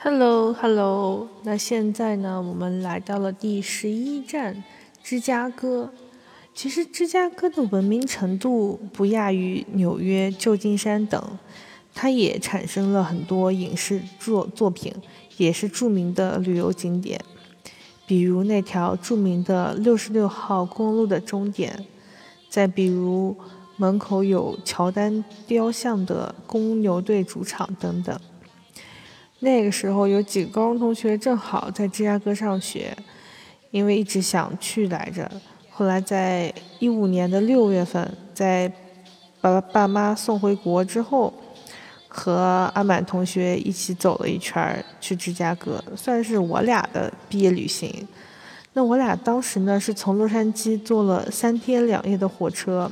Hello，Hello，那现在呢，我们来到了第十一站，芝加哥。其实芝加哥的文明程度不亚于纽约、旧金山等，它也产生了很多影视作作品，也是著名的旅游景点。比如那条著名的六十六号公路的终点，再比如门口有乔丹雕像的公牛队主场等等。那个时候有几个高中同学正好在芝加哥上学，因为一直想去来着。后来在一五年的六月份，在把爸妈送回国之后，和阿满同学一起走了一圈去芝加哥，算是我俩的毕业旅行。那我俩当时呢是从洛杉矶坐了三天两夜的火车，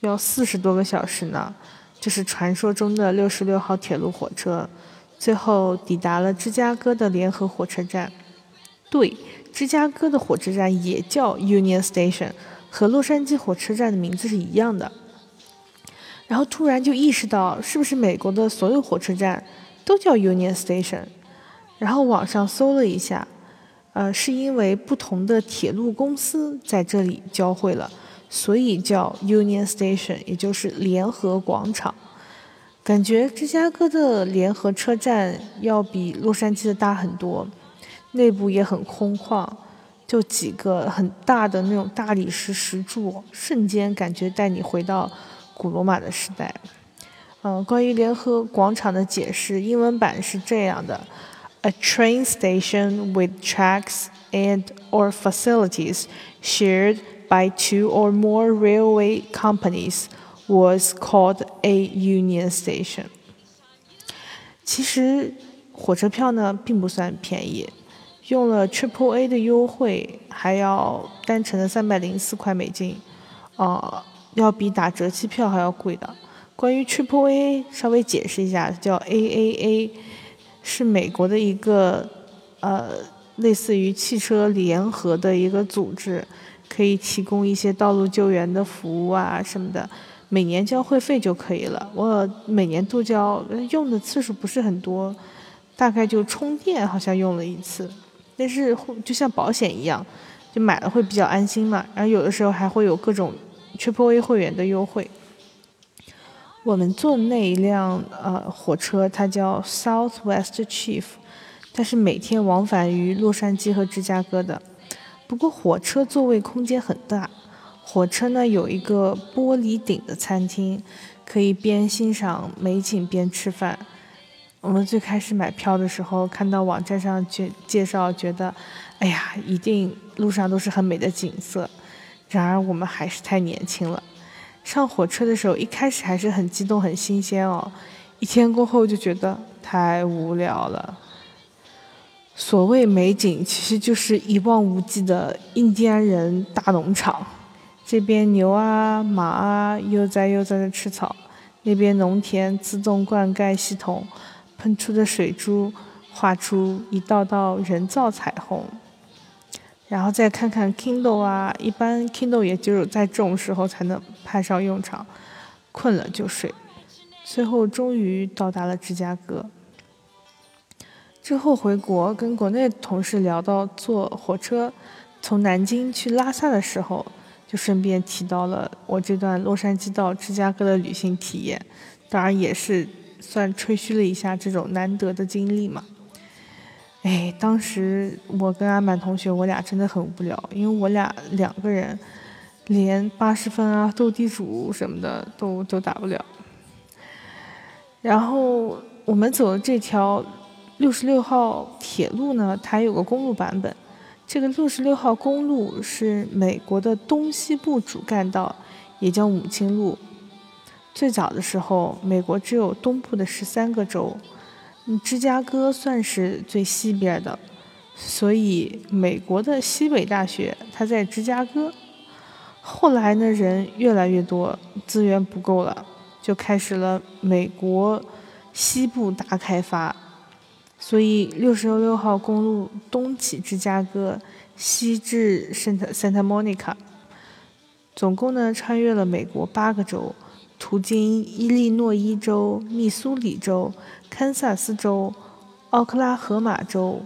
要四十多个小时呢，就是传说中的六十六号铁路火车。最后抵达了芝加哥的联合火车站。对，芝加哥的火车站也叫 Union Station，和洛杉矶火车站的名字是一样的。然后突然就意识到，是不是美国的所有火车站都叫 Union Station？然后网上搜了一下，呃，是因为不同的铁路公司在这里交汇了，所以叫 Union Station，也就是联合广场。感觉芝加哥的联合车站要比洛杉矶的大很多，内部也很空旷，就几个很大的那种大理石石柱，瞬间感觉带你回到古罗马的时代。嗯，关于联合广场的解释，英文版是这样的：A train station with tracks and or facilities shared by two or more railway companies. Was called a Union Station。其实火车票呢并不算便宜，用了 Triple A 的优惠还要单程的三百零四块美金，呃，要比打折机票还要贵的。关于 Triple A，稍微解释一下，叫 AAA，是美国的一个呃类似于汽车联合的一个组织，可以提供一些道路救援的服务啊什么的。每年交会费就可以了。我每年都交，用的次数不是很多，大概就充电好像用了一次。但是就像保险一样，就买了会比较安心嘛。然后有的时候还会有各种 Triple A 会员的优惠。我们坐的那一辆呃火车，它叫 Southwest Chief，它是每天往返于洛杉矶和芝加哥的。不过火车座位空间很大。火车呢有一个玻璃顶的餐厅，可以边欣赏美景边吃饭。我们最开始买票的时候，看到网站上介介绍，觉得，哎呀，一定路上都是很美的景色。然而我们还是太年轻了。上火车的时候，一开始还是很激动、很新鲜哦。一天过后就觉得太无聊了。所谓美景，其实就是一望无际的印第安人大农场。这边牛啊马啊悠哉悠哉的吃草，那边农田自动灌溉系统喷出的水珠画出一道道人造彩虹。然后再看看 Kindle 啊，一般 Kindle 也只有在这种时候才能派上用场，困了就睡。最后终于到达了芝加哥。之后回国跟国内同事聊到坐火车从南京去拉萨的时候。就顺便提到了我这段洛杉矶到芝加哥的旅行体验，当然也是算吹嘘了一下这种难得的经历嘛。哎，当时我跟阿满同学，我俩真的很无聊，因为我俩两个人连八十分啊、斗地主什么的都都打不了。然后我们走的这条六十六号铁路呢，它有个公路版本。这个六十六号公路是美国的东西部主干道，也叫母亲路。最早的时候，美国只有东部的十三个州，芝加哥算是最西边的，所以美国的西北大学它在芝加哥。后来呢，人越来越多，资源不够了，就开始了美国西部大开发。所以，六十六号公路东起芝加哥，西至圣特 Santa Monica，总共呢穿越了美国八个州，途经伊利诺伊州、密苏里州、堪萨斯州、奥克拉荷马州、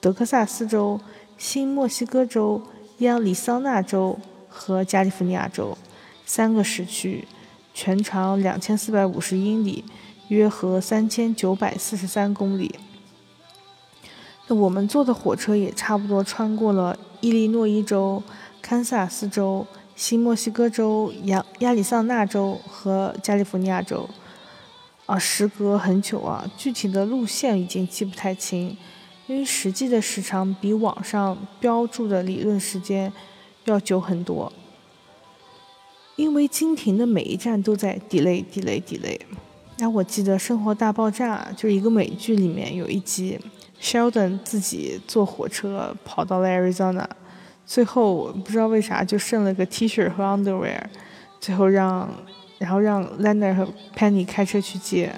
德克萨斯州、新墨西哥州、亚利桑那州和加利福尼亚州三个时区，全长两千四百五十英里，约合三千九百四十三公里。那我们坐的火车也差不多穿过了伊利诺伊州、堪萨斯州、新墨西哥州、亚亚利桑那州和加利福尼亚州。啊，时隔很久啊，具体的路线已经记不太清，因为实际的时长比网上标注的理论时间要久很多。因为经停的每一站都在 delay delay delay。哎我记得《生活大爆炸》就是一个美剧里面有一集，Sheldon 自己坐火车跑到了 Arizona，最后不知道为啥就剩了个 T 恤和 underwear，最后让。然后让 Lander 和 Penny 开车去接，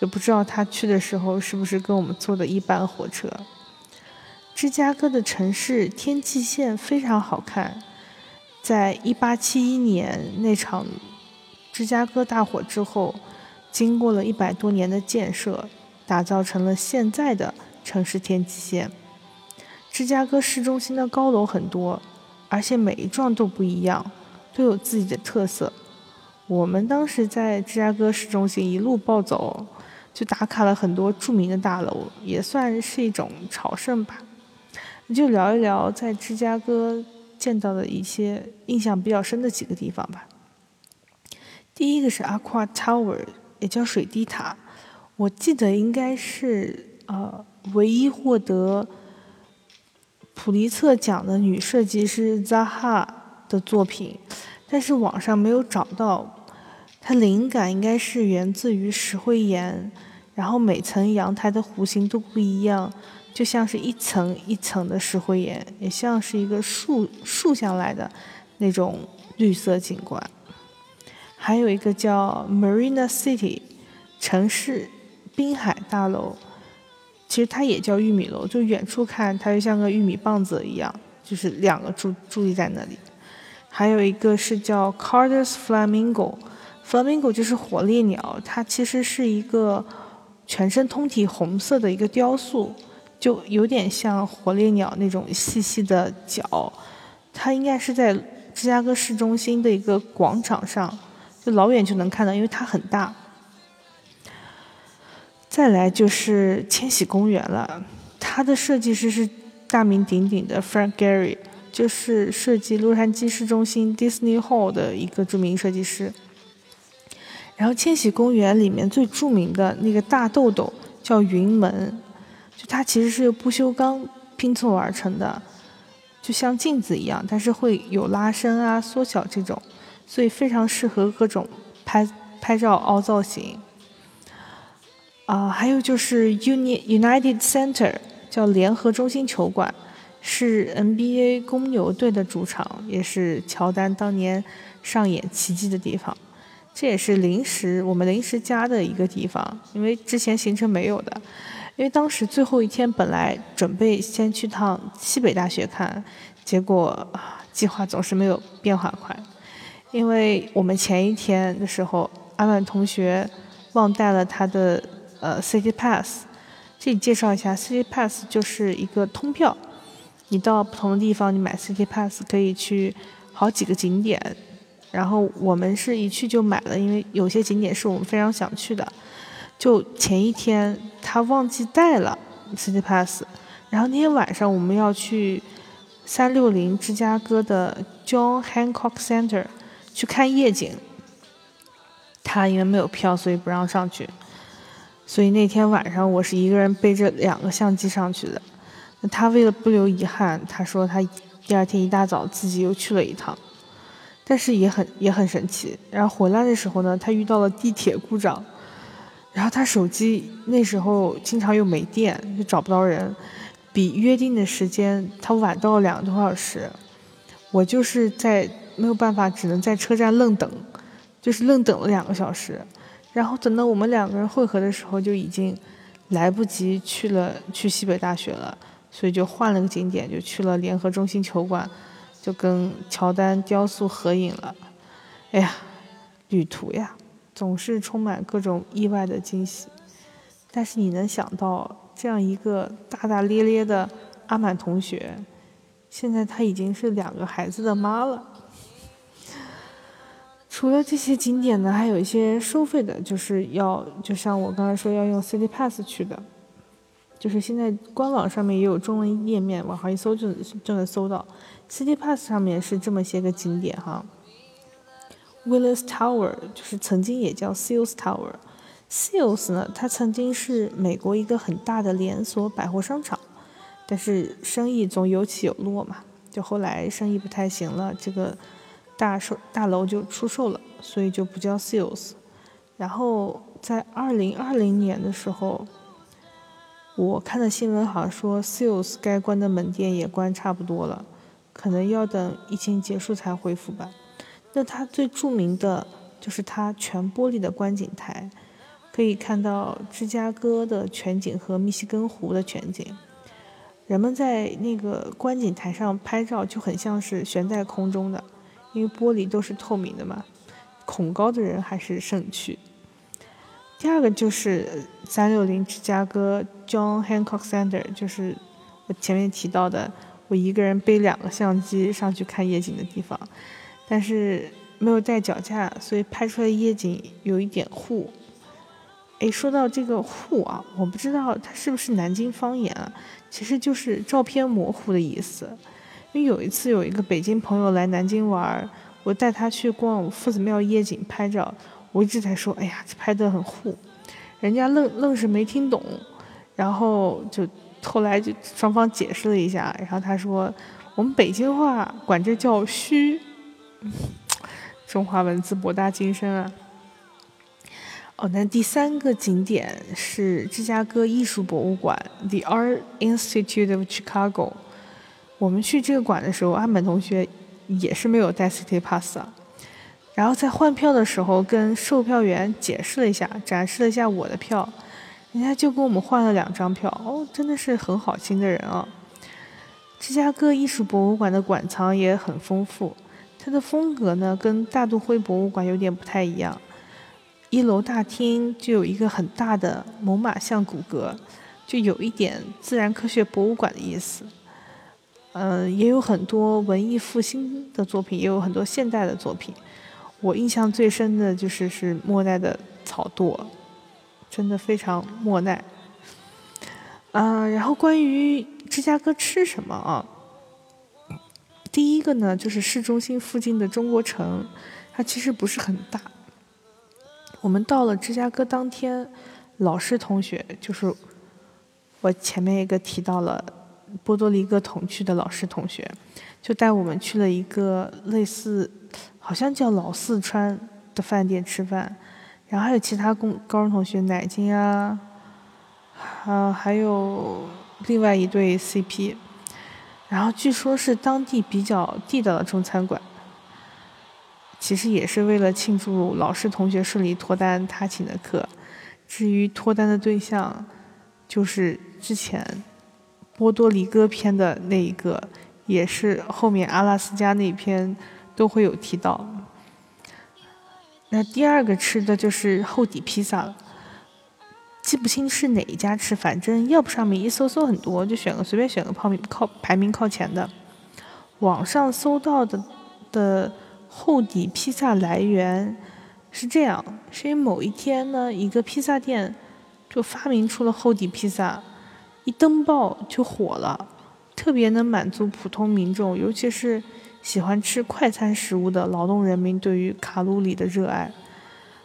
也不知道他去的时候是不是跟我们坐的一班火车。芝加哥的城市天际线非常好看，在一八七一年那场芝加哥大火之后，经过了一百多年的建设，打造成了现在的城市天际线。芝加哥市中心的高楼很多，而且每一幢都不一样，都有自己的特色。我们当时在芝加哥市中心一路暴走，就打卡了很多著名的大楼，也算是一种朝圣吧。就聊一聊在芝加哥见到的一些印象比较深的几个地方吧。第一个是 Aqua Tower，也叫水滴塔，我记得应该是呃唯一获得普利策奖的女设计师 Zaha 的作品，但是网上没有找到。它灵感应该是源自于石灰岩，然后每层阳台的弧形都不一样，就像是一层一层的石灰岩，也像是一个竖竖向来的那种绿色景观。还有一个叫 Marina City 城市滨海大楼，其实它也叫玉米楼，就远处看它就像个玉米棒子一样，就是两个伫伫立在那里。还有一个是叫 Carter's Flamingo。Flamingo 就是火烈鸟，它其实是一个全身通体红色的一个雕塑，就有点像火烈鸟那种细细的脚。它应该是在芝加哥市中心的一个广场上，就老远就能看到，因为它很大。再来就是千禧公园了，它的设计师是大名鼎鼎的 Frank Gehry，就是设计洛杉矶市中心 Disney Hall 的一个著名设计师。然后千禧公园里面最著名的那个大豆豆叫云门，就它其实是由不锈钢拼凑而成的，就像镜子一样，但是会有拉伸啊、缩小这种，所以非常适合各种拍拍照凹造型。啊，还有就是 Uni United Center 叫联合中心球馆，是 NBA 公牛队的主场，也是乔丹当年上演奇迹的地方。这也是临时我们临时加的一个地方，因为之前行程没有的。因为当时最后一天本来准备先去趟西北大学看，结果计划总是没有变化快。因为我们前一天的时候，阿满同学忘带了他的呃 City Pass。这里介绍一下，City Pass 就是一个通票，你到不同的地方，你买 City Pass 可以去好几个景点。然后我们是一去就买了，因为有些景点是我们非常想去的。就前一天他忘记带了 City Pass，然后那天晚上我们要去三六零芝加哥的 John Hancock Center 去看夜景。他因为没有票，所以不让上去。所以那天晚上我是一个人背着两个相机上去的。那他为了不留遗憾，他说他第二天一大早自己又去了一趟。但是也很也很神奇，然后回来的时候呢，他遇到了地铁故障，然后他手机那时候经常又没电，就找不到人，比约定的时间他晚到了两个多小时，我就是在没有办法，只能在车站愣等，就是愣等了两个小时，然后等到我们两个人汇合的时候，就已经来不及去了去西北大学了，所以就换了个景点，就去了联合中心球馆。就跟乔丹雕塑合影了，哎呀，旅途呀，总是充满各种意外的惊喜。但是你能想到，这样一个大大咧咧的阿满同学，现在她已经是两个孩子的妈了。除了这些景点呢，还有一些收费的，就是要就像我刚才说要用 City Pass 去的，就是现在官网上面也有中文页面，网上一搜就就能搜到。City Pass 上面是这么些个景点哈，Willis Tower 就是曾经也叫 Sales Tower，Sales 呢，它曾经是美国一个很大的连锁百货商场，但是生意总有起有落嘛，就后来生意不太行了，这个。大售大楼就出售了，所以就不叫 Sales。然后在二零二零年的时候，我看的新闻好像说，Sales 该关的门店也关差不多了，可能要等疫情结束才恢复吧。那它最著名的就是它全玻璃的观景台，可以看到芝加哥的全景和密西根湖的全景。人们在那个观景台上拍照，就很像是悬在空中的。因为玻璃都是透明的嘛，恐高的人还是慎去。第二个就是三六零芝加哥 John Hancock Center，就是我前面提到的，我一个人背两个相机上去看夜景的地方，但是没有带脚架，所以拍出来夜景有一点糊。哎，说到这个糊啊，我不知道它是不是南京方言啊，其实就是照片模糊的意思。因为有一次有一个北京朋友来南京玩，我带他去逛夫子庙夜景拍照，我一直在说，哎呀，这拍的很糊，人家愣愣是没听懂，然后就后来就双方解释了一下，然后他说，我们北京话管这叫虚，中华文字博大精深啊。哦，那第三个景点是芝加哥艺术博物馆，The Art Institute of Chicago。我们去这个馆的时候，阿满同学也是没有带 City Pass 啊。然后在换票的时候，跟售票员解释了一下，展示了一下我的票，人家就给我们换了两张票。哦，真的是很好心的人啊。芝加哥艺术博物馆的馆藏也很丰富，它的风格呢跟大都会博物馆有点不太一样。一楼大厅就有一个很大的猛犸象骨骼，就有一点自然科学博物馆的意思。嗯，也有很多文艺复兴的作品，也有很多现代的作品。我印象最深的就是是莫奈的草垛，真的非常莫奈。啊，然后关于芝加哥吃什么啊？第一个呢，就是市中心附近的中国城，它其实不是很大。我们到了芝加哥当天，老师同学就是我前面一个提到了。波多黎各同区的老师同学，就带我们去了一个类似，好像叫老四川的饭店吃饭，然后还有其他公高中同学，乃金啊，啊，还有另外一对 CP，然后据说是当地比较地道的中餐馆，其实也是为了庆祝老师同学顺利脱单，他请的客，至于脱单的对象，就是之前。波多黎各篇的那一个，也是后面阿拉斯加那篇都会有提到。那第二个吃的就是厚底披萨了，记不清是哪一家吃，反正要不上面一搜搜很多，就选个随便选个泡面靠排名靠前的。网上搜到的的厚底披萨来源是这样：是因为某一天呢，一个披萨店就发明出了厚底披萨。一登报就火了，特别能满足普通民众，尤其是喜欢吃快餐食物的劳动人民对于卡路里的热爱。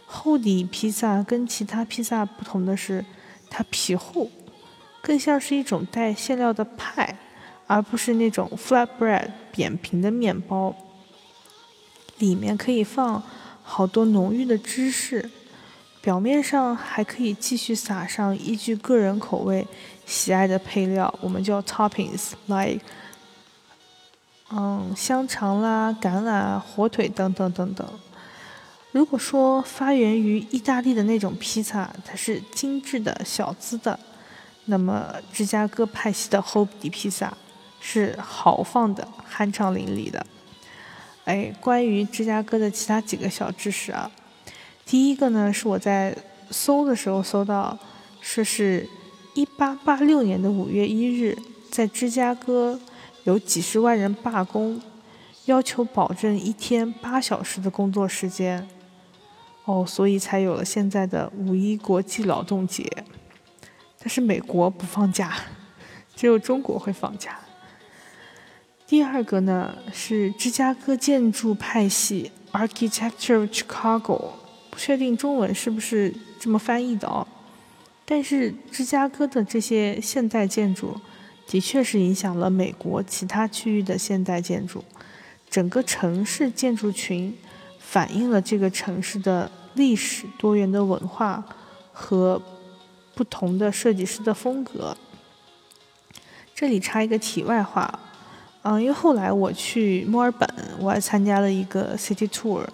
厚底披萨跟其他披萨不同的是，它皮厚，更像是一种带馅料的派，而不是那种 flatbread 扁平的面包。里面可以放好多浓郁的芝士。表面上还可以继续撒上依据个人口味喜爱的配料，我们叫 toppings，like，嗯，香肠啦、橄榄、火腿等等等等。如果说发源于意大利的那种披萨，它是精致的小资的，那么芝加哥派系的厚底披萨是豪放的、酣畅淋漓的。哎，关于芝加哥的其他几个小知识啊。第一个呢，是我在搜的时候搜到，说是一八八六年的五月一日，在芝加哥有几十万人罢工，要求保证一天八小时的工作时间。哦，所以才有了现在的五一国际劳动节。但是美国不放假，只有中国会放假。第二个呢是芝加哥建筑派系 （Architecture of Chicago），不确定中文是不是这么翻译的哦。但是芝加哥的这些现代建筑，的确是影响了美国其他区域的现代建筑。整个城市建筑群反映了这个城市的历史、多元的文化和不同的设计师的风格。这里插一个题外话，嗯，因为后来我去墨尔本，我还参加了一个 city tour，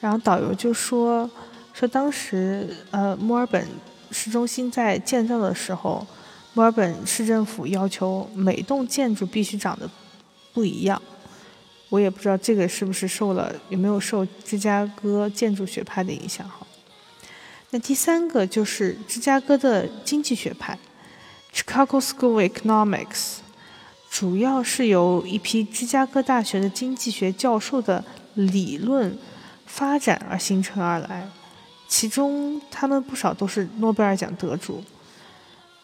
然后导游就说说当时呃墨尔本。市中心在建造的时候，墨尔本市政府要求每栋建筑必须长得不一样。我也不知道这个是不是受了有没有受芝加哥建筑学派的影响哈。那第三个就是芝加哥的经济学派，Chicago School Economics，主要是由一批芝加哥大学的经济学教授的理论发展而形成而来。其中，他们不少都是诺贝尔奖得主。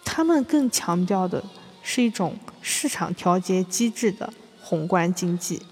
他们更强调的是一种市场调节机制的宏观经济。